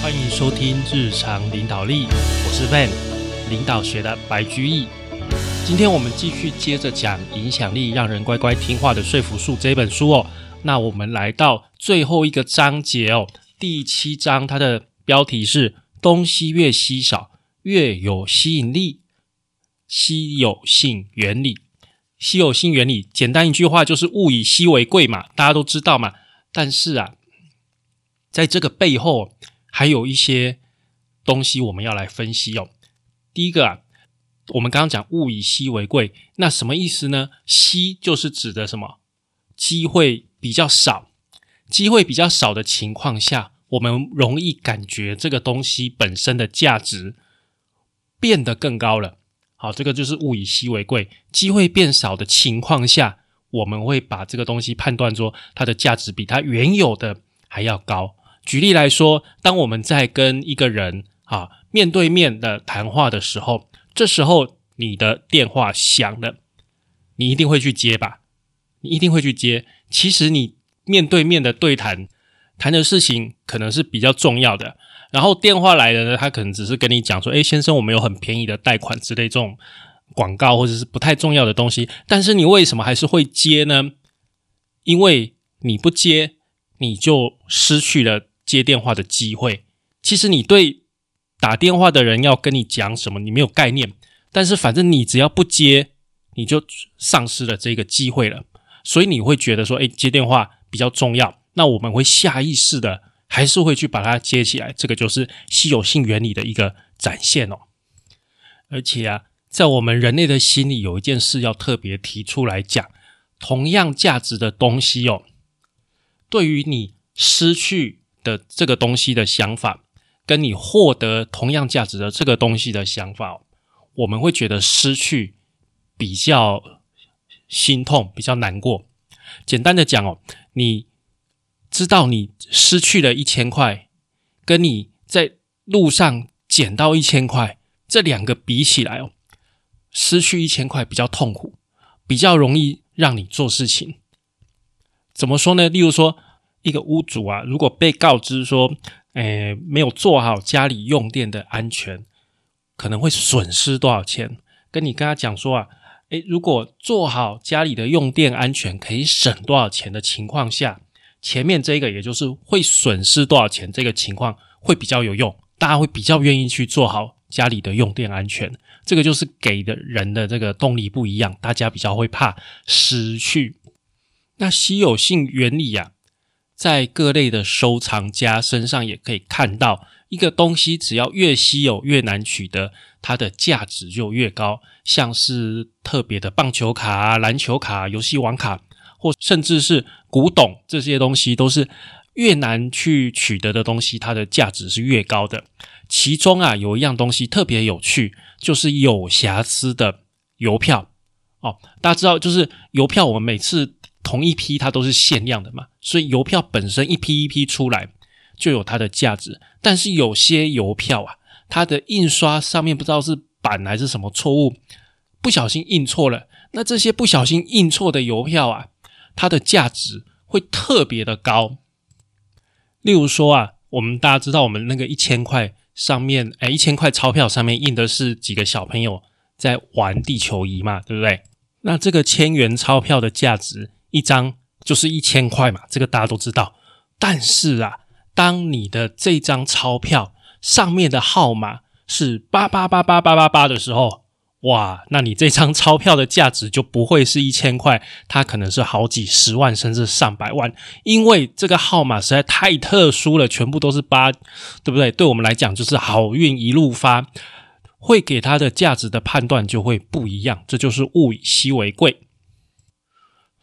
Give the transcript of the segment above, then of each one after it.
欢迎收听日常领导力，我是 Van，领导学的白居易。今天我们继续接着讲《影响力让人乖乖听话的说服术》这本书哦。那我们来到最后一个章节哦，第七章，它的标题是“东西越稀少越有吸引力”。稀有性原理，稀有性原理，简单一句话就是物以稀为贵嘛，大家都知道嘛。但是啊，在这个背后还有一些东西我们要来分析哦。第一个啊，我们刚刚讲物以稀为贵，那什么意思呢？稀就是指的什么？机会比较少，机会比较少的情况下，我们容易感觉这个东西本身的价值变得更高了。好，这个就是物以稀为贵。机会变少的情况下，我们会把这个东西判断说它的价值比它原有的还要高。举例来说，当我们在跟一个人啊面对面的谈话的时候，这时候你的电话响了，你一定会去接吧？你一定会去接。其实你面对面的对谈，谈的事情可能是比较重要的。然后电话来的呢，他可能只是跟你讲说：“哎，先生，我们有很便宜的贷款之类这种广告，或者是不太重要的东西。”但是你为什么还是会接呢？因为你不接，你就失去了接电话的机会。其实你对打电话的人要跟你讲什么，你没有概念。但是反正你只要不接，你就丧失了这个机会了。所以你会觉得说：“哎，接电话比较重要。”那我们会下意识的。还是会去把它接起来，这个就是稀有性原理的一个展现哦。而且啊，在我们人类的心里，有一件事要特别提出来讲：同样价值的东西哦，对于你失去的这个东西的想法，跟你获得同样价值的这个东西的想法，我们会觉得失去比较心痛，比较难过。简单的讲哦，你。知道你失去了一千块，跟你在路上捡到一千块，这两个比起来哦，失去一千块比较痛苦，比较容易让你做事情。怎么说呢？例如说，一个屋主啊，如果被告知说，诶，没有做好家里用电的安全，可能会损失多少钱？跟你跟他讲说啊，诶，如果做好家里的用电安全，可以省多少钱的情况下。前面这个，也就是会损失多少钱，这个情况会比较有用，大家会比较愿意去做好家里的用电安全。这个就是给的人的这个动力不一样，大家比较会怕失去。那稀有性原理啊，在各类的收藏家身上也可以看到，一个东西只要越稀有越难取得，它的价值就越高。像是特别的棒球卡、篮球卡、游戏王卡。或甚至是古董这些东西，都是越难去取得的东西，它的价值是越高的。其中啊，有一样东西特别有趣，就是有瑕疵的邮票哦。大家知道，就是邮票，我们每次同一批它都是限量的嘛，所以邮票本身一批一批出来就有它的价值。但是有些邮票啊，它的印刷上面不知道是版还是什么错误，不小心印错了。那这些不小心印错的邮票啊。它的价值会特别的高，例如说啊，我们大家知道，我们那个一千块上面，哎，一千块钞票上面印的是几个小朋友在玩地球仪嘛，对不对？那这个千元钞票的价值一张就是一千块嘛，这个大家都知道。但是啊，当你的这张钞票上面的号码是八八八八八八八的时候，哇，那你这张钞票的价值就不会是一千块，它可能是好几十万甚至上百万，因为这个号码实在太特殊了，全部都是八，对不对？对我们来讲就是好运一路发，会给它的价值的判断就会不一样，这就是物以稀为贵。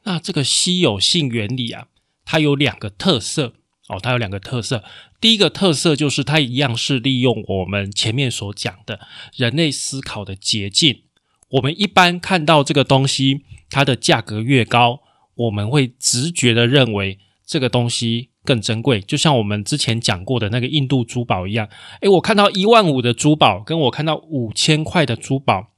那这个稀有性原理啊，它有两个特色哦，它有两个特色。第一个特色就是它一样是利用我们前面所讲的人类思考的捷径。我们一般看到这个东西，它的价格越高，我们会直觉的认为这个东西更珍贵。就像我们之前讲过的那个印度珠宝一样，诶，我看到一万五的珠宝，跟我看到五千块的珠宝，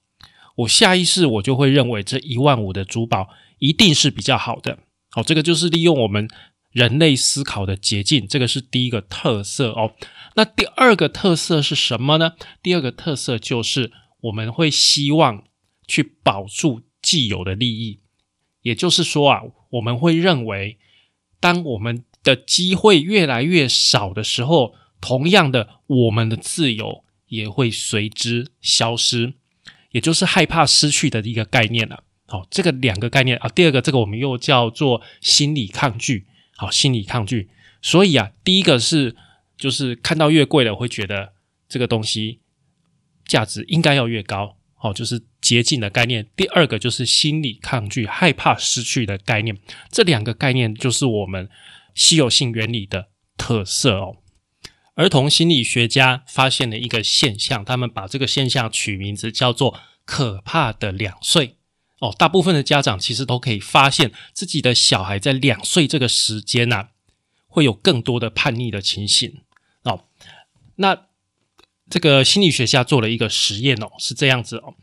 我下意识我就会认为这一万五的珠宝一定是比较好的。好，这个就是利用我们人类思考的捷径，这个是第一个特色哦。那第二个特色是什么呢？第二个特色就是我们会希望去保住既有的利益，也就是说啊，我们会认为，当我们的机会越来越少的时候，同样的，我们的自由也会随之消失，也就是害怕失去的一个概念了。好，这个两个概念啊，第二个这个我们又叫做心理抗拒。好，心理抗拒。所以啊，第一个是就是看到越贵的会觉得这个东西价值应该要越高。好，就是捷径的概念。第二个就是心理抗拒，害怕失去的概念。这两个概念就是我们稀有性原理的特色哦。儿童心理学家发现了一个现象，他们把这个现象取名字叫做“可怕的两岁”。哦，大部分的家长其实都可以发现自己的小孩在两岁这个时间呐，会有更多的叛逆的情形。哦，那这个心理学家做了一个实验哦，是这样子哦，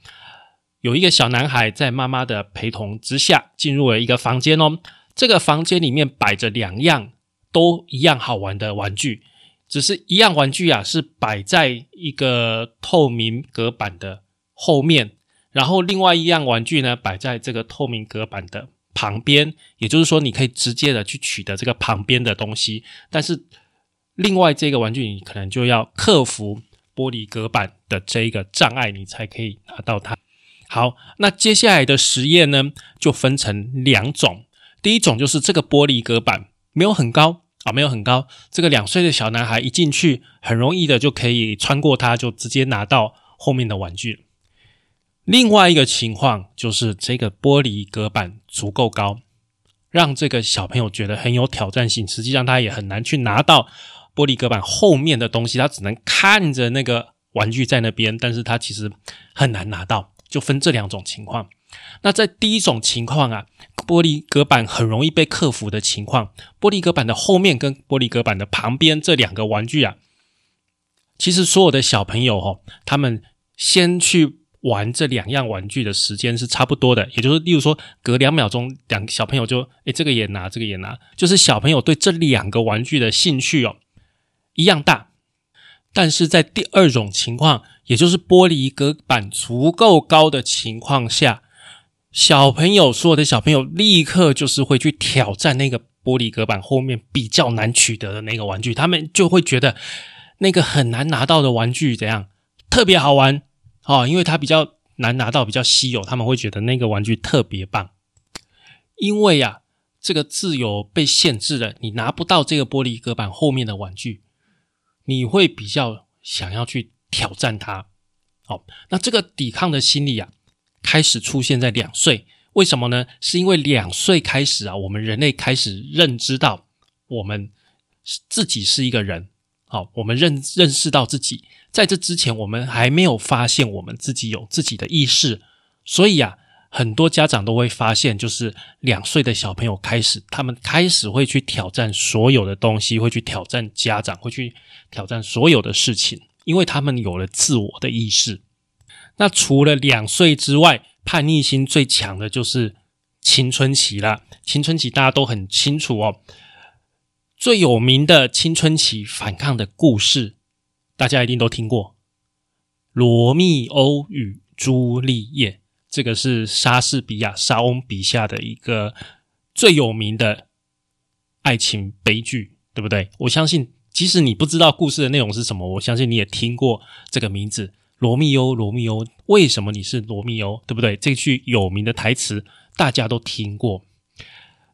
有一个小男孩在妈妈的陪同之下进入了一个房间哦，这个房间里面摆着两样都一样好玩的玩具，只是一样玩具啊是摆在一个透明隔板的后面。然后另外一样玩具呢，摆在这个透明隔板的旁边，也就是说，你可以直接的去取得这个旁边的东西。但是另外这个玩具，你可能就要克服玻璃隔板的这一个障碍，你才可以拿到它。好，那接下来的实验呢，就分成两种。第一种就是这个玻璃隔板没有很高啊，没有很高，这个两岁的小男孩一进去，很容易的就可以穿过它，就直接拿到后面的玩具。另外一个情况就是这个玻璃隔板足够高，让这个小朋友觉得很有挑战性。实际上他也很难去拿到玻璃隔板后面的东西，他只能看着那个玩具在那边，但是他其实很难拿到。就分这两种情况。那在第一种情况啊，玻璃隔板很容易被克服的情况，玻璃隔板的后面跟玻璃隔板的旁边这两个玩具啊，其实所有的小朋友哦，他们先去。玩这两样玩具的时间是差不多的，也就是，例如说，隔两秒钟，两小朋友就，诶，这个也拿，这个也拿，就是小朋友对这两个玩具的兴趣哦，一样大。但是在第二种情况，也就是玻璃隔板足够高的情况下，小朋友，所有的小朋友立刻就是会去挑战那个玻璃隔板后面比较难取得的那个玩具，他们就会觉得那个很难拿到的玩具怎样，特别好玩。哦，因为它比较难拿到，比较稀有，他们会觉得那个玩具特别棒。因为呀，这个自由被限制了，你拿不到这个玻璃隔板后面的玩具，你会比较想要去挑战它。好，那这个抵抗的心理啊，开始出现在两岁。为什么呢？是因为两岁开始啊，我们人类开始认知到我们自己是一个人。好，我们认认识到自己。在这之前，我们还没有发现我们自己有自己的意识，所以啊，很多家长都会发现，就是两岁的小朋友开始，他们开始会去挑战所有的东西，会去挑战家长，会去挑战所有的事情，因为他们有了自我的意识。那除了两岁之外，叛逆心最强的就是青春期了。青春期大家都很清楚哦，最有名的青春期反抗的故事。大家一定都听过《罗密欧与朱丽叶》，这个是莎士比亚莎翁笔下的一个最有名的爱情悲剧，对不对？我相信，即使你不知道故事的内容是什么，我相信你也听过这个名字“罗密欧”。罗密欧，为什么你是罗密欧？对不对？这句有名的台词大家都听过。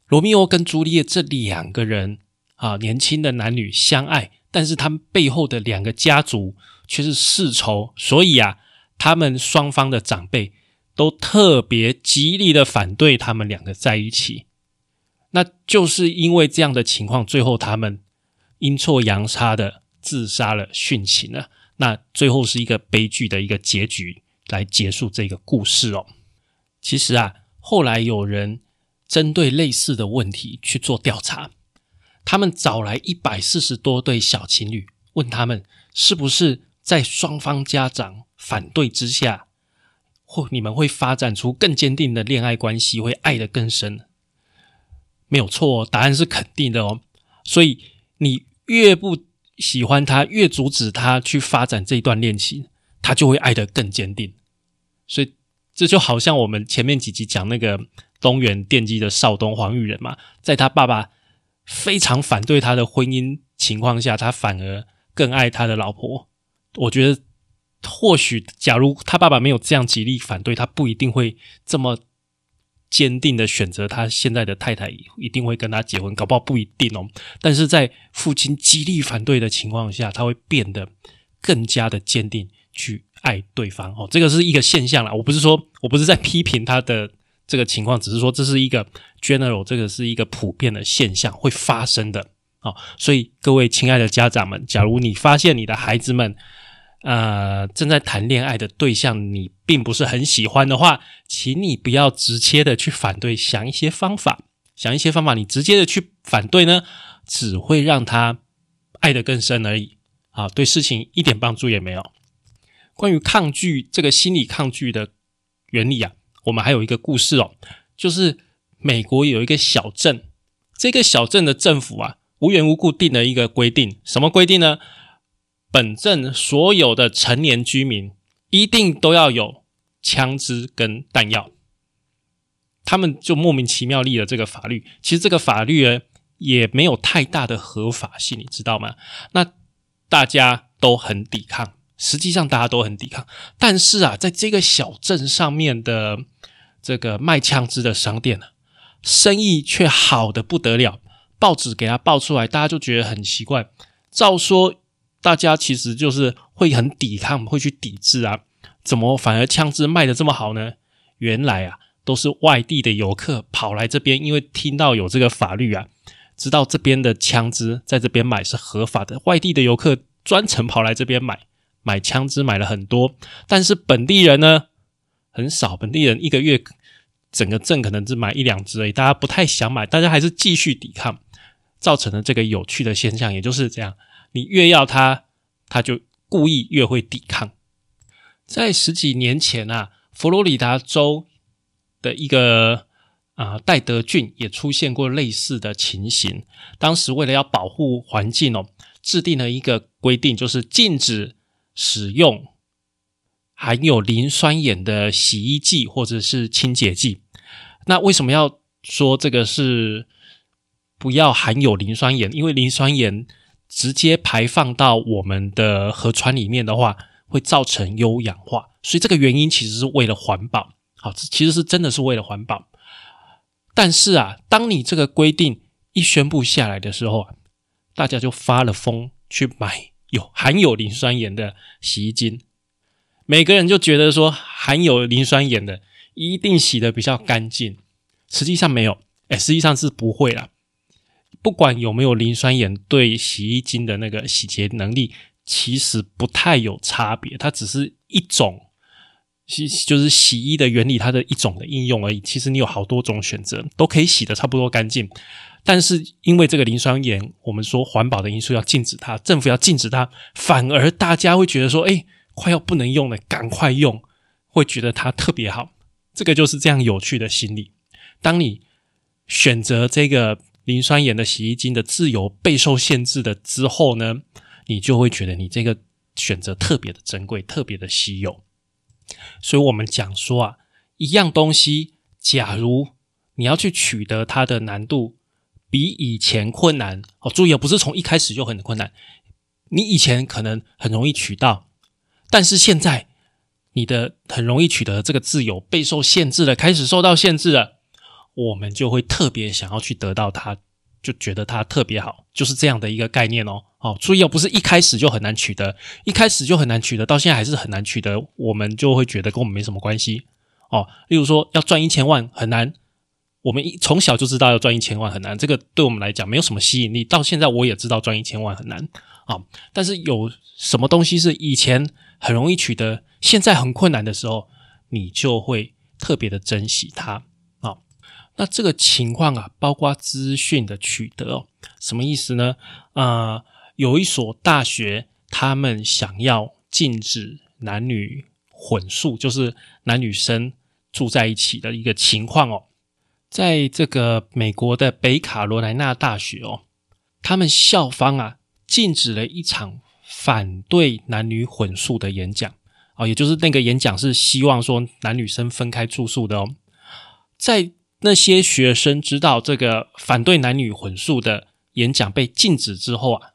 罗密欧跟朱丽叶这两个人啊，年轻的男女相爱。但是他们背后的两个家族却是世仇，所以啊，他们双方的长辈都特别极力的反对他们两个在一起。那就是因为这样的情况，最后他们阴错阳差的自杀了，殉情了。那最后是一个悲剧的一个结局来结束这个故事哦。其实啊，后来有人针对类似的问题去做调查。他们找来一百四十多对小情侣，问他们是不是在双方家长反对之下，或你们会发展出更坚定的恋爱关系，会爱得更深。没有错，答案是肯定的哦。所以你越不喜欢他，越阻止他去发展这一段恋情，他就会爱得更坚定。所以这就好像我们前面几集讲那个东元电机的少东黄玉仁嘛，在他爸爸非常反对他的婚姻情况下，他反而更爱他的老婆。我觉得或许，假如他爸爸没有这样极力反对，他不一定会这么。坚定的选择，他现在的太太一定会跟他结婚，搞不好不一定哦。但是在父亲极力反对的情况下，他会变得更加的坚定去爱对方哦。这个是一个现象啦，我不是说我不是在批评他的这个情况，只是说这是一个 general，这个是一个普遍的现象会发生的哦。所以各位亲爱的家长们，假如你发现你的孩子们，呃，正在谈恋爱的对象，你并不是很喜欢的话，请你不要直接的去反对，想一些方法，想一些方法，你直接的去反对呢，只会让他爱得更深而已，啊，对事情一点帮助也没有。关于抗拒这个心理抗拒的原理啊，我们还有一个故事哦，就是美国有一个小镇，这个小镇的政府啊，无缘无故定了一个规定，什么规定呢？本镇所有的成年居民一定都要有枪支跟弹药，他们就莫名其妙立了这个法律。其实这个法律呢也没有太大的合法性，你知道吗？那大家都很抵抗，实际上大家都很抵抗。但是啊，在这个小镇上面的这个卖枪支的商店呢，生意却好的不得了。报纸给他报出来，大家就觉得很奇怪。照说。大家其实就是会很抵抗，会去抵制啊？怎么反而枪支卖的这么好呢？原来啊，都是外地的游客跑来这边，因为听到有这个法律啊，知道这边的枪支在这边买是合法的。外地的游客专程跑来这边买，买枪支买了很多，但是本地人呢很少，本地人一个月整个镇可能只买一两支而已，大家不太想买，大家还是继续抵抗，造成了这个有趣的现象，也就是这样。你越要他，他就故意越会抵抗。在十几年前啊，佛罗里达州的一个啊戴德郡也出现过类似的情形。当时为了要保护环境哦，制定了一个规定，就是禁止使用含有磷酸盐的洗衣剂或者是清洁剂。那为什么要说这个是不要含有磷酸盐？因为磷酸盐。直接排放到我们的河川里面的话，会造成优氧化，所以这个原因其实是为了环保。好，其实是真的是为了环保。但是啊，当你这个规定一宣布下来的时候啊，大家就发了疯去买有含有磷酸盐的洗衣精，每个人就觉得说含有磷酸盐的一定洗的比较干净，实际上没有，哎，实际上是不会啦。不管有没有磷酸盐，对洗衣精的那个洗洁能力其实不太有差别，它只是一种洗就是洗衣的原理，它的一种的应用而已。其实你有好多种选择，都可以洗的差不多干净。但是因为这个磷酸盐，我们说环保的因素要禁止它，政府要禁止它，反而大家会觉得说，哎，快要不能用了，赶快用，会觉得它特别好。这个就是这样有趣的心理。当你选择这个。磷酸盐的洗衣精的自由备受限制的之后呢，你就会觉得你这个选择特别的珍贵，特别的稀有。所以，我们讲说啊，一样东西，假如你要去取得它的难度比以前困难哦，注意啊，不是从一开始就很困难。你以前可能很容易取到，但是现在你的很容易取得这个自由备受限制了，开始受到限制了。我们就会特别想要去得到它，就觉得它特别好，就是这样的一个概念哦。哦，注意哦，不是一开始就很难取得，一开始就很难取得，到现在还是很难取得，我们就会觉得跟我们没什么关系哦。例如说，要赚一千万很难，我们一从小就知道要赚一千万很难，这个对我们来讲没有什么吸引力。到现在我也知道赚一千万很难啊，但是有什么东西是以前很容易取得，现在很困难的时候，你就会特别的珍惜它啊。那这个情况啊，包括资讯的取得哦，什么意思呢？啊，有一所大学，他们想要禁止男女混宿，就是男女生住在一起的一个情况哦。在这个美国的北卡罗来纳大学哦，他们校方啊禁止了一场反对男女混宿的演讲哦，也就是那个演讲是希望说男女生分开住宿的哦，在那些学生知道这个反对男女混宿的演讲被禁止之后啊。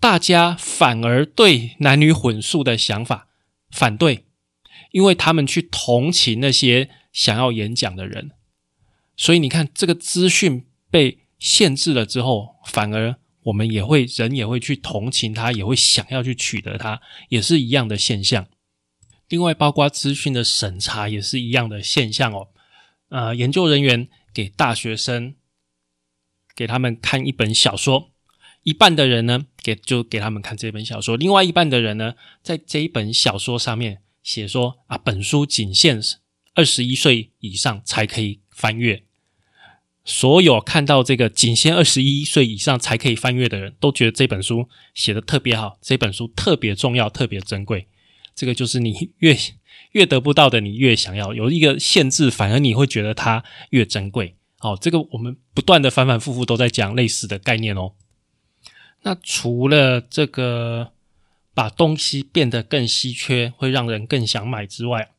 大家反而对男女混宿的想法反对，因为他们去同情那些想要演讲的人，所以你看，这个资讯被限制了之后，反而我们也会人也会去同情他，也会想要去取得他，也是一样的现象。另外，包括资讯的审查也是一样的现象哦。呃，研究人员给大学生给他们看一本小说。一半的人呢，给就给他们看这本小说；另外一半的人呢，在这一本小说上面写说啊，本书仅限二十一岁以上才可以翻阅。所有看到这个仅限二十一岁以上才可以翻阅的人都觉得这本书写的特别好，这本书特别重要、特别珍贵。这个就是你越 越得不到的，你越想要有一个限制，反而你会觉得它越珍贵。好，这个我们不断的反反复复都在讲类似的概念哦。那除了这个把东西变得更稀缺会让人更想买之外，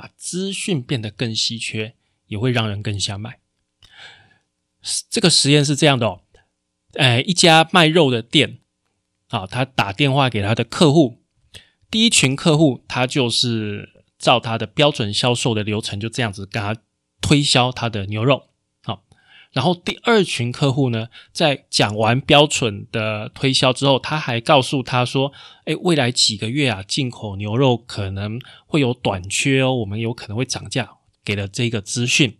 把资讯变得更稀缺也会让人更想买。这个实验是这样的哦，哎，一家卖肉的店啊，他打电话给他的客户，第一群客户他就是照他的标准销售的流程，就这样子跟他推销他的牛肉。然后第二群客户呢，在讲完标准的推销之后，他还告诉他说：“哎，未来几个月啊，进口牛肉可能会有短缺哦，我们有可能会涨价。”给了这个资讯。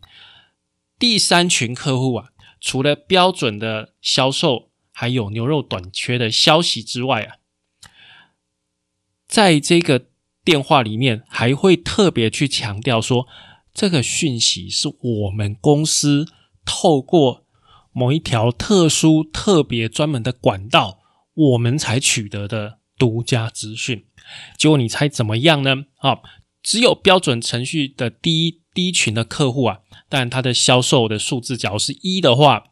第三群客户啊，除了标准的销售，还有牛肉短缺的消息之外啊，在这个电话里面还会特别去强调说，这个讯息是我们公司。透过某一条特殊、特别、专门的管道，我们才取得的独家资讯。结果你猜怎么样呢？啊，只有标准程序的第一第一群的客户啊，但他的销售的数字假如是一的话，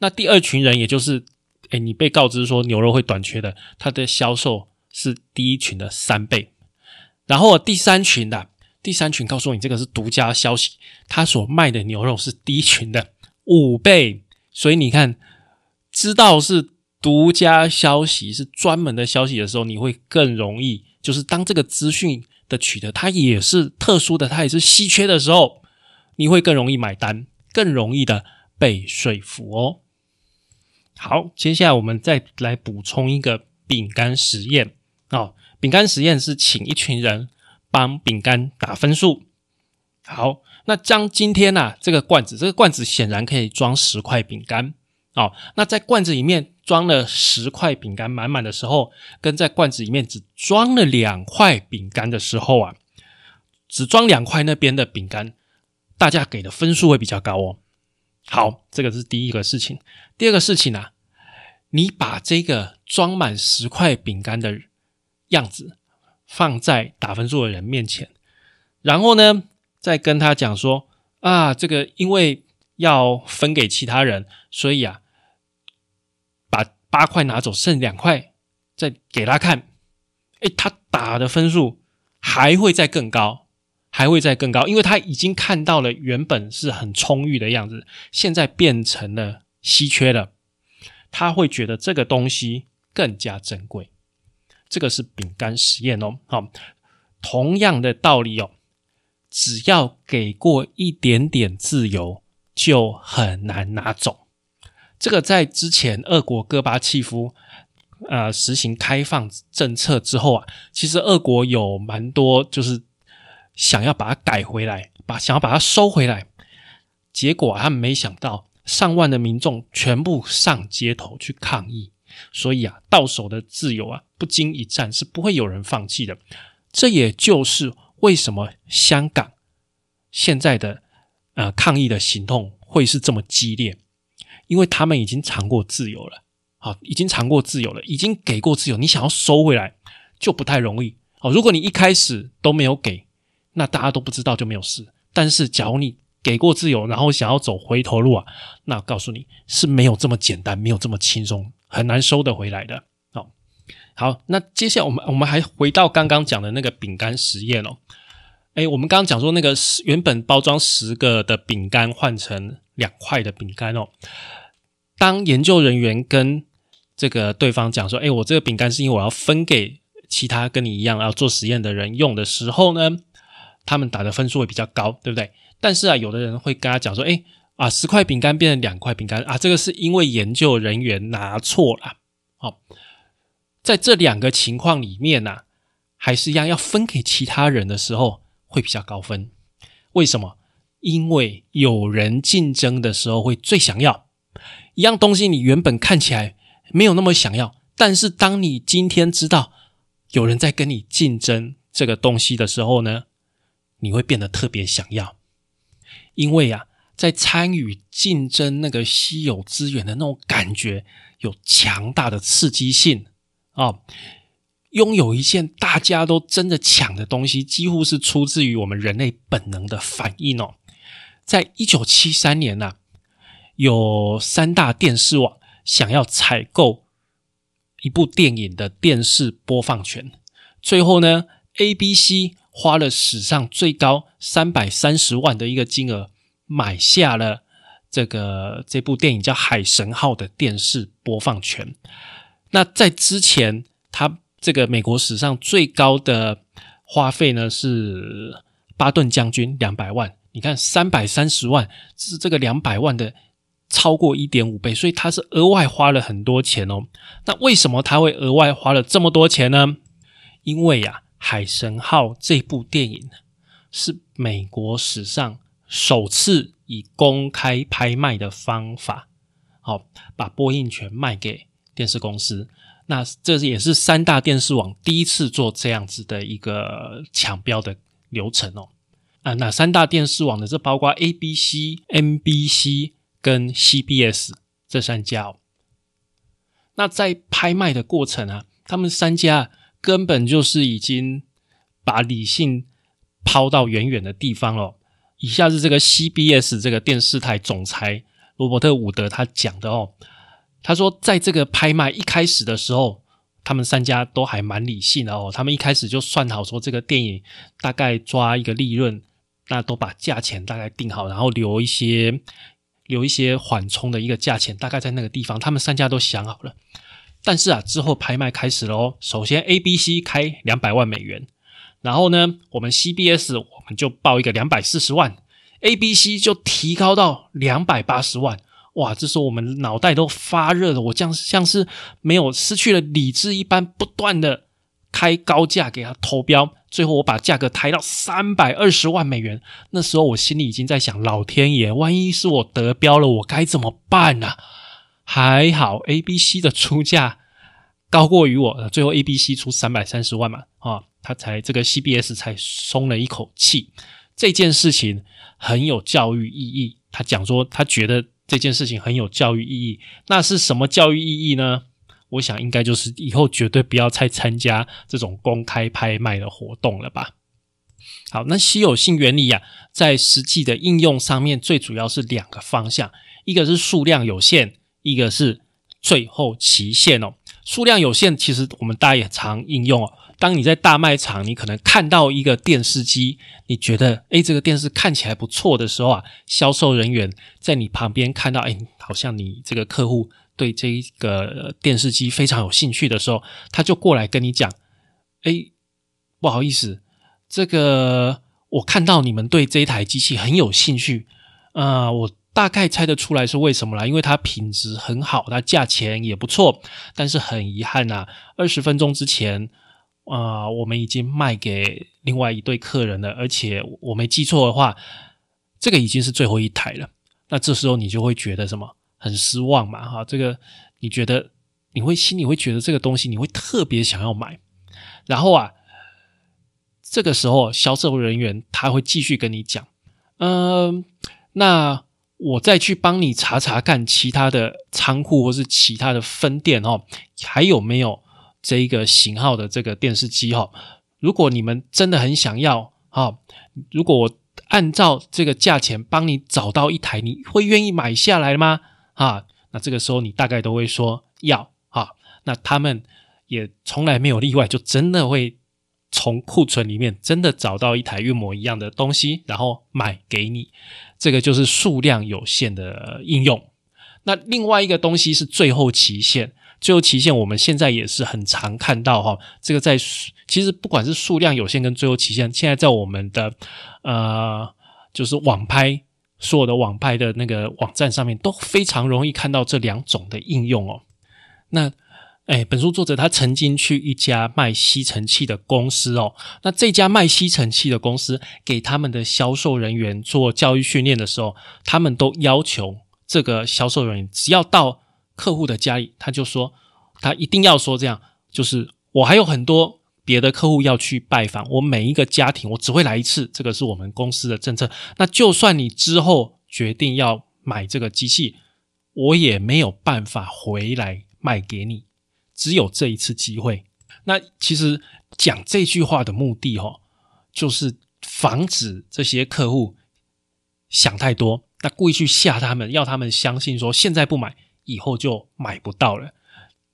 那第二群人，也就是哎，你被告知说牛肉会短缺的，他的销售是第一群的三倍。然后第三群的第三群告诉你，这个是独家消息，他所卖的牛肉是第一群的。五倍，所以你看，知道是独家消息、是专门的消息的时候，你会更容易，就是当这个资讯的取得它也是特殊的，它也是稀缺的时候，你会更容易买单，更容易的被说服哦。好，接下来我们再来补充一个饼干实验哦。饼干实验是请一群人帮饼干打分数。好。那将今天呐，这个罐子，这个罐子显然可以装十块饼干哦。那在罐子里面装了十块饼干满满的时候，跟在罐子里面只装了两块饼干的时候啊，只装两块那边的饼干，大家给的分数会比较高哦。好，这个是第一个事情。第二个事情啊，你把这个装满十块饼干的样子放在打分数的人面前，然后呢？再跟他讲说啊，这个因为要分给其他人，所以啊，把八块拿走，剩两块再给他看。哎，他打的分数还会再更高，还会再更高，因为他已经看到了原本是很充裕的样子，现在变成了稀缺了。他会觉得这个东西更加珍贵。这个是饼干实验哦，好，同样的道理哦。只要给过一点点自由，就很难拿走。这个在之前俄国戈巴契夫呃实行开放政策之后啊，其实俄国有蛮多就是想要把它改回来，把想要把它收回来。结果他们没想到，上万的民众全部上街头去抗议。所以啊，到手的自由啊，不经一战是不会有人放弃的。这也就是。为什么香港现在的呃抗议的行动会是这么激烈？因为他们已经尝过自由了，好，已经尝过自由了，已经给过自由，你想要收回来就不太容易。哦，如果你一开始都没有给，那大家都不知道就没有事。但是，假如你给过自由，然后想要走回头路啊，那告诉你是没有这么简单，没有这么轻松，很难收得回来的。好，那接下来我们我们还回到刚刚讲的那个饼干实验哦。哎，我们刚刚讲说那个原本包装十个的饼干换成两块的饼干哦。当研究人员跟这个对方讲说：“哎，我这个饼干是因为我要分给其他跟你一样要做实验的人用的时候呢，他们打的分数会比较高，对不对？但是啊，有的人会跟他讲说：‘哎，啊，十块饼干变成两块饼干啊，这个是因为研究人员拿错了。’好，在这两个情况里面呢，还是一样要分给其他人的时候会比较高分。为什么？因为有人竞争的时候会最想要。”一样东西，你原本看起来没有那么想要，但是当你今天知道有人在跟你竞争这个东西的时候呢，你会变得特别想要，因为呀，在参与竞争那个稀有资源的那种感觉，有强大的刺激性啊！拥有一件大家都争着抢的东西，几乎是出自于我们人类本能的反应哦。在一九七三年呢。有三大电视网想要采购一部电影的电视播放权，最后呢，ABC 花了史上最高三百三十万的一个金额买下了这个这部电影叫《海神号》的电视播放权。那在之前，他这个美国史上最高的花费呢是巴顿将军两百万。你看，三百三十万是这个两百万的。超过一点五倍，所以他是额外花了很多钱哦。那为什么他会额外花了这么多钱呢？因为呀，《海神号》这部电影是美国史上首次以公开拍卖的方法，好把播映权卖给电视公司。那这也是三大电视网第一次做这样子的一个抢标的流程哦。啊，那三大电视网呢？这包括 ABC、NBC。跟 CBS 这三家哦，那在拍卖的过程啊，他们三家根本就是已经把理性抛到远远的地方了。以下是这个 CBS 这个电视台总裁罗伯特伍德他讲的哦，他说，在这个拍卖一开始的时候，他们三家都还蛮理性的哦，他们一开始就算好说这个电影大概抓一个利润，那都把价钱大概定好，然后留一些。留一些缓冲的一个价钱，大概在那个地方，他们三家都想好了。但是啊，之后拍卖开始了哦。首先，A、B、C 开两百万美元，然后呢，我们 CBS 我们就报一个两百四十万，A、B、C 就提高到两百八十万。哇，这时候我们脑袋都发热了，我像像是没有失去了理智一般，不断的开高价给他投标。最后我把价格抬到三百二十万美元，那时候我心里已经在想：老天爷，万一是我得标了，我该怎么办呢？还好 A、B、C 的出价高过于我，最后 A、B、C 出三百三十万嘛，啊，他才这个 CBS 才松了一口气。这件事情很有教育意义，他讲说他觉得这件事情很有教育意义，那是什么教育意义呢？我想应该就是以后绝对不要再参加这种公开拍卖的活动了吧。好，那稀有性原理啊，在实际的应用上面，最主要是两个方向，一个是数量有限，一个是最后期限哦。数量有限，其实我们大家也常应用哦。当你在大卖场，你可能看到一个电视机，你觉得诶这个电视看起来不错的时候啊，销售人员在你旁边看到，诶好像你这个客户。对这一个电视机非常有兴趣的时候，他就过来跟你讲：“哎，不好意思，这个我看到你们对这一台机器很有兴趣，啊，我大概猜得出来是为什么啦，因为它品质很好，它价钱也不错。但是很遗憾呐，二十分钟之前，啊，我们已经卖给另外一对客人了，而且我没记错的话，这个已经是最后一台了。那这时候你就会觉得什么？”很失望嘛，哈，这个你觉得你会心里会觉得这个东西你会特别想要买，然后啊，这个时候销售人员他会继续跟你讲，嗯，那我再去帮你查查看其他的仓库或是其他的分店哦，还有没有这一个型号的这个电视机哈？如果你们真的很想要啊，如果我按照这个价钱帮你找到一台，你会愿意买下来吗？啊，那这个时候你大概都会说要啊。那他们也从来没有例外，就真的会从库存里面真的找到一台一模一样的东西，然后买给你。这个就是数量有限的应用。那另外一个东西是最后期限。最后期限，我们现在也是很常看到哈，这个在其实不管是数量有限跟最后期限，现在在我们的呃就是网拍所有的网拍的那个网站上面都非常容易看到这两种的应用哦。那哎，本书作者他曾经去一家卖吸尘器的公司哦，那这家卖吸尘器的公司给他们的销售人员做教育训练的时候，他们都要求这个销售人员只要到。客户的家里，他就说他一定要说这样，就是我还有很多别的客户要去拜访，我每一个家庭我只会来一次，这个是我们公司的政策。那就算你之后决定要买这个机器，我也没有办法回来卖给你，只有这一次机会。那其实讲这句话的目的，哈，就是防止这些客户想太多，那故意去吓他们，要他们相信说现在不买。以后就买不到了。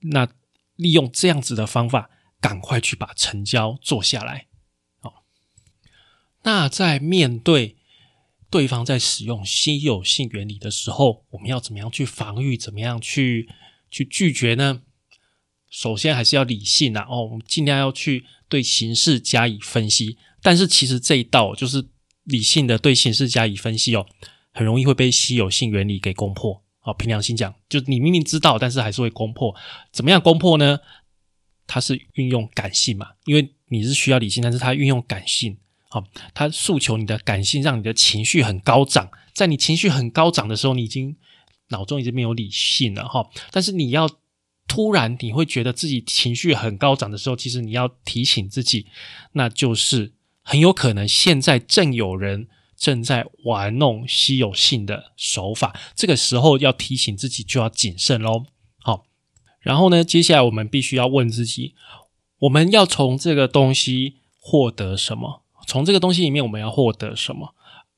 那利用这样子的方法，赶快去把成交做下来。哦，那在面对对方在使用稀有性原理的时候，我们要怎么样去防御？怎么样去去拒绝呢？首先还是要理性啊！哦，我们尽量要去对形势加以分析。但是其实这一道就是理性的对形势加以分析哦，很容易会被稀有性原理给攻破。哦，凭良心讲，就你明明知道，但是还是会攻破。怎么样攻破呢？它是运用感性嘛？因为你是需要理性，但是它运用感性。好，它诉求你的感性，让你的情绪很高涨。在你情绪很高涨的时候，你已经脑中已经没有理性了哈。但是你要突然你会觉得自己情绪很高涨的时候，其实你要提醒自己，那就是很有可能现在正有人。正在玩弄稀有性的手法，这个时候要提醒自己就要谨慎喽。好，然后呢，接下来我们必须要问自己，我们要从这个东西获得什么？从这个东西里面我们要获得什么？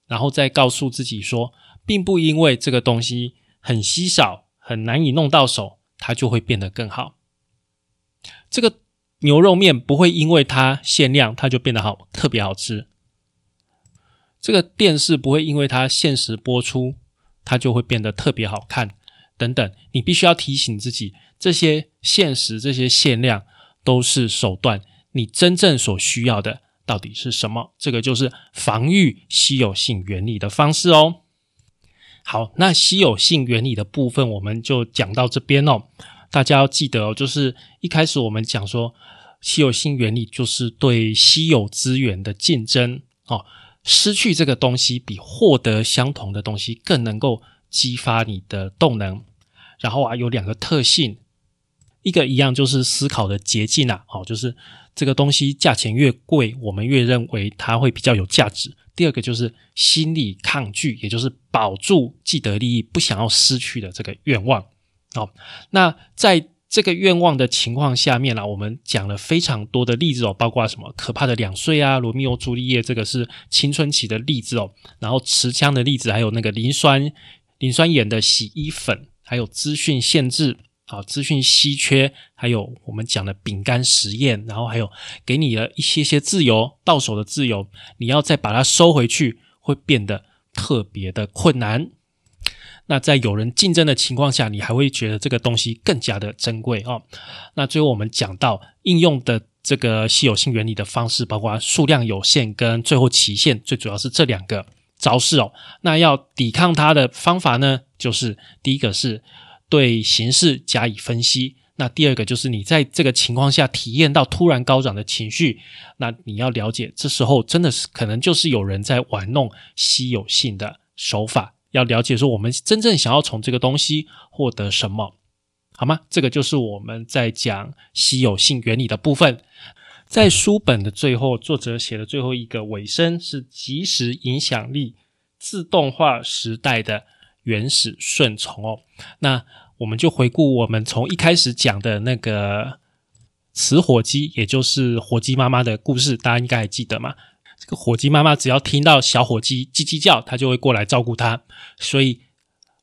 然后再告诉自己说，并不因为这个东西很稀少、很难以弄到手，它就会变得更好。这个牛肉面不会因为它限量，它就变得好特别好吃。这个电视不会因为它限时播出，它就会变得特别好看，等等。你必须要提醒自己，这些限时、这些限量都是手段。你真正所需要的到底是什么？这个就是防御稀有性原理的方式哦。好，那稀有性原理的部分我们就讲到这边哦。大家要记得哦，就是一开始我们讲说，稀有性原理就是对稀有资源的竞争哦。失去这个东西，比获得相同的东西更能够激发你的动能。然后啊，有两个特性，一个一样就是思考的捷径啊，好，就是这个东西价钱越贵，我们越认为它会比较有价值。第二个就是心理抗拒，也就是保住既得利益，不想要失去的这个愿望。好，那在。这个愿望的情况下面呢，我们讲了非常多的例子哦，包括什么可怕的两岁啊，罗密欧朱丽叶这个是青春期的例子哦，然后持枪的例子，还有那个磷酸磷酸盐的洗衣粉，还有资讯限制啊，资讯稀缺，还有我们讲的饼干实验，然后还有给你了一些些自由到手的自由，你要再把它收回去，会变得特别的困难。那在有人竞争的情况下，你还会觉得这个东西更加的珍贵哦。那最后我们讲到应用的这个稀有性原理的方式，包括数量有限跟最后期限，最主要是这两个招式哦。那要抵抗它的方法呢，就是第一个是对形势加以分析，那第二个就是你在这个情况下体验到突然高涨的情绪，那你要了解，这时候真的是可能就是有人在玩弄稀有性的手法。要了解说，我们真正想要从这个东西获得什么，好吗？这个就是我们在讲稀有性原理的部分。在书本的最后，作者写的最后一个尾声是即时影响力自动化时代的原始顺从哦。那我们就回顾我们从一开始讲的那个雌火鸡，也就是火鸡妈妈的故事，大家应该还记得吗？这个火鸡妈妈只要听到小火鸡叽叽叫，它就会过来照顾它。所以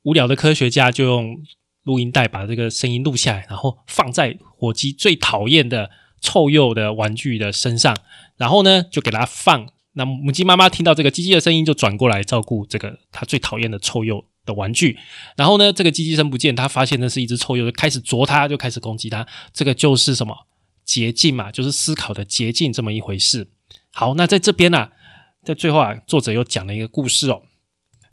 无聊的科学家就用录音带把这个声音录下来，然后放在火鸡最讨厌的臭鼬的玩具的身上，然后呢就给它放。那母鸡妈妈听到这个叽叽的声音，就转过来照顾这个它最讨厌的臭鼬的玩具。然后呢，这个叽叽声不见，它发现那是一只臭鼬，就开始啄它，就开始攻击它。这个就是什么捷径嘛？就是思考的捷径这么一回事。好，那在这边呢，在最后啊，作者又讲了一个故事哦。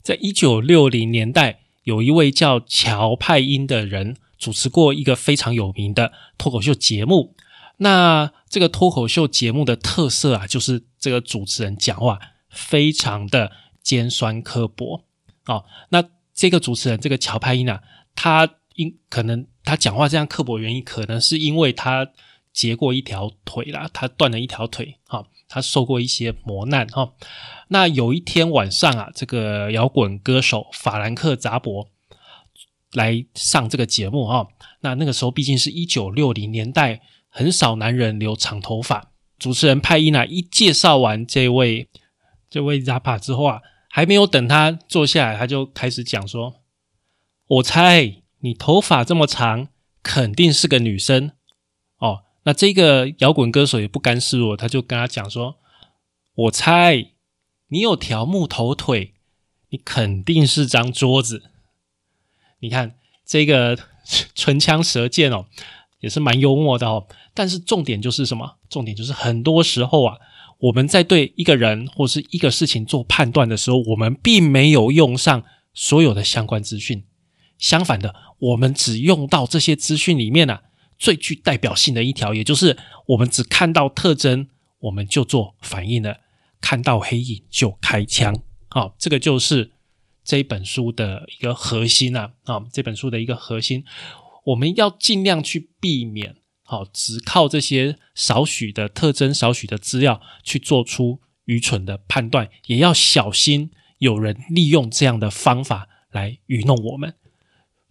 在一九六零年代，有一位叫乔派因的人主持过一个非常有名的脱口秀节目。那这个脱口秀节目的特色啊，就是这个主持人讲话非常的尖酸刻薄哦。那这个主持人这个乔派因啊，他因可能他讲话这样刻薄原因，可能是因为他截过一条腿啦，他断了一条腿哈。他受过一些磨难哈，那有一天晚上啊，这个摇滚歌手法兰克扎博来上这个节目哈，那那个时候毕竟是一九六零年代，很少男人留长头发。主持人派伊娜一介绍完这位这位扎帕之后啊，还没有等他坐下来，他就开始讲说：“我猜你头发这么长，肯定是个女生。”那这个摇滚歌手也不甘示弱，他就跟他讲说：“我猜你有条木头腿，你肯定是张桌子。你看这个 唇枪舌剑哦，也是蛮幽默的哦。但是重点就是什么？重点就是很多时候啊，我们在对一个人或是一个事情做判断的时候，我们并没有用上所有的相关资讯。相反的，我们只用到这些资讯里面呢。”最具代表性的一条，也就是我们只看到特征，我们就做反应了；看到黑影就开枪。好，这个就是这本书的一个核心啊！啊，这本书的一个核心，我们要尽量去避免，好，只靠这些少许的特征、少许的资料去做出愚蠢的判断，也要小心有人利用这样的方法来愚弄我们。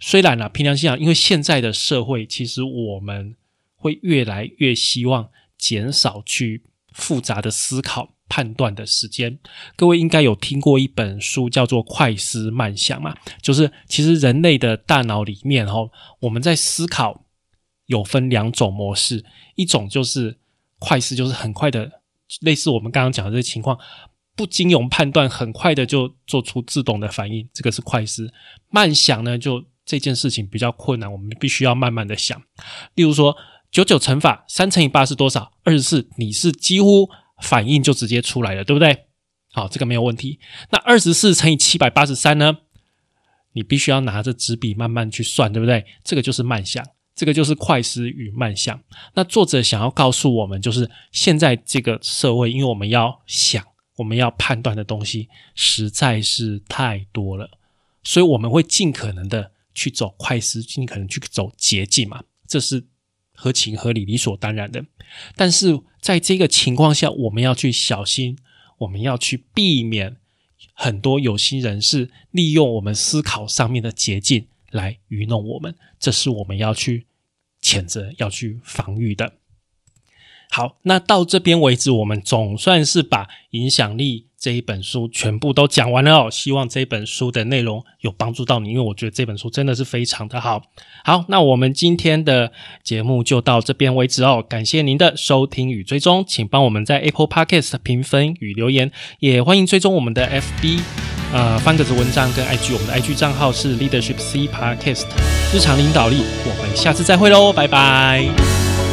虽然呢，凭良心讲，因为现在的社会，其实我们会越来越希望减少去复杂的思考、判断的时间。各位应该有听过一本书，叫做《快思慢想》嘛，就是其实人类的大脑里面，哦，我们在思考有分两种模式，一种就是快思，就是很快的，类似我们刚刚讲的这个情况，不经由判断，很快的就做出自动的反应，这个是快思。慢想呢，就这件事情比较困难，我们必须要慢慢的想。例如说，九九乘法三乘以八是多少？二十四，你是几乎反应就直接出来了，对不对？好，这个没有问题。那二十四乘以七百八十三呢？你必须要拿着纸笔慢慢去算，对不对？这个就是慢想，这个就是快思与慢想。那作者想要告诉我们，就是现在这个社会，因为我们要想，我们要判断的东西实在是太多了，所以我们会尽可能的。去走快思，尽可能去走捷径嘛，这是合情合理、理所当然的。但是在这个情况下，我们要去小心，我们要去避免很多有心人士利用我们思考上面的捷径来愚弄我们，这是我们要去谴责、要去防御的。好，那到这边为止，我们总算是把影响力。这一本书全部都讲完了哦，希望这本书的内容有帮助到你，因为我觉得这本书真的是非常的好。好，那我们今天的节目就到这边为止哦，感谢您的收听与追踪，请帮我们在 Apple Podcast 评分与留言，也欢迎追踪我们的 FB，呃，方格子文章跟 IG，我们的 IG 账号是 Leadership C Podcast，日常领导力，我们下次再会喽，拜拜。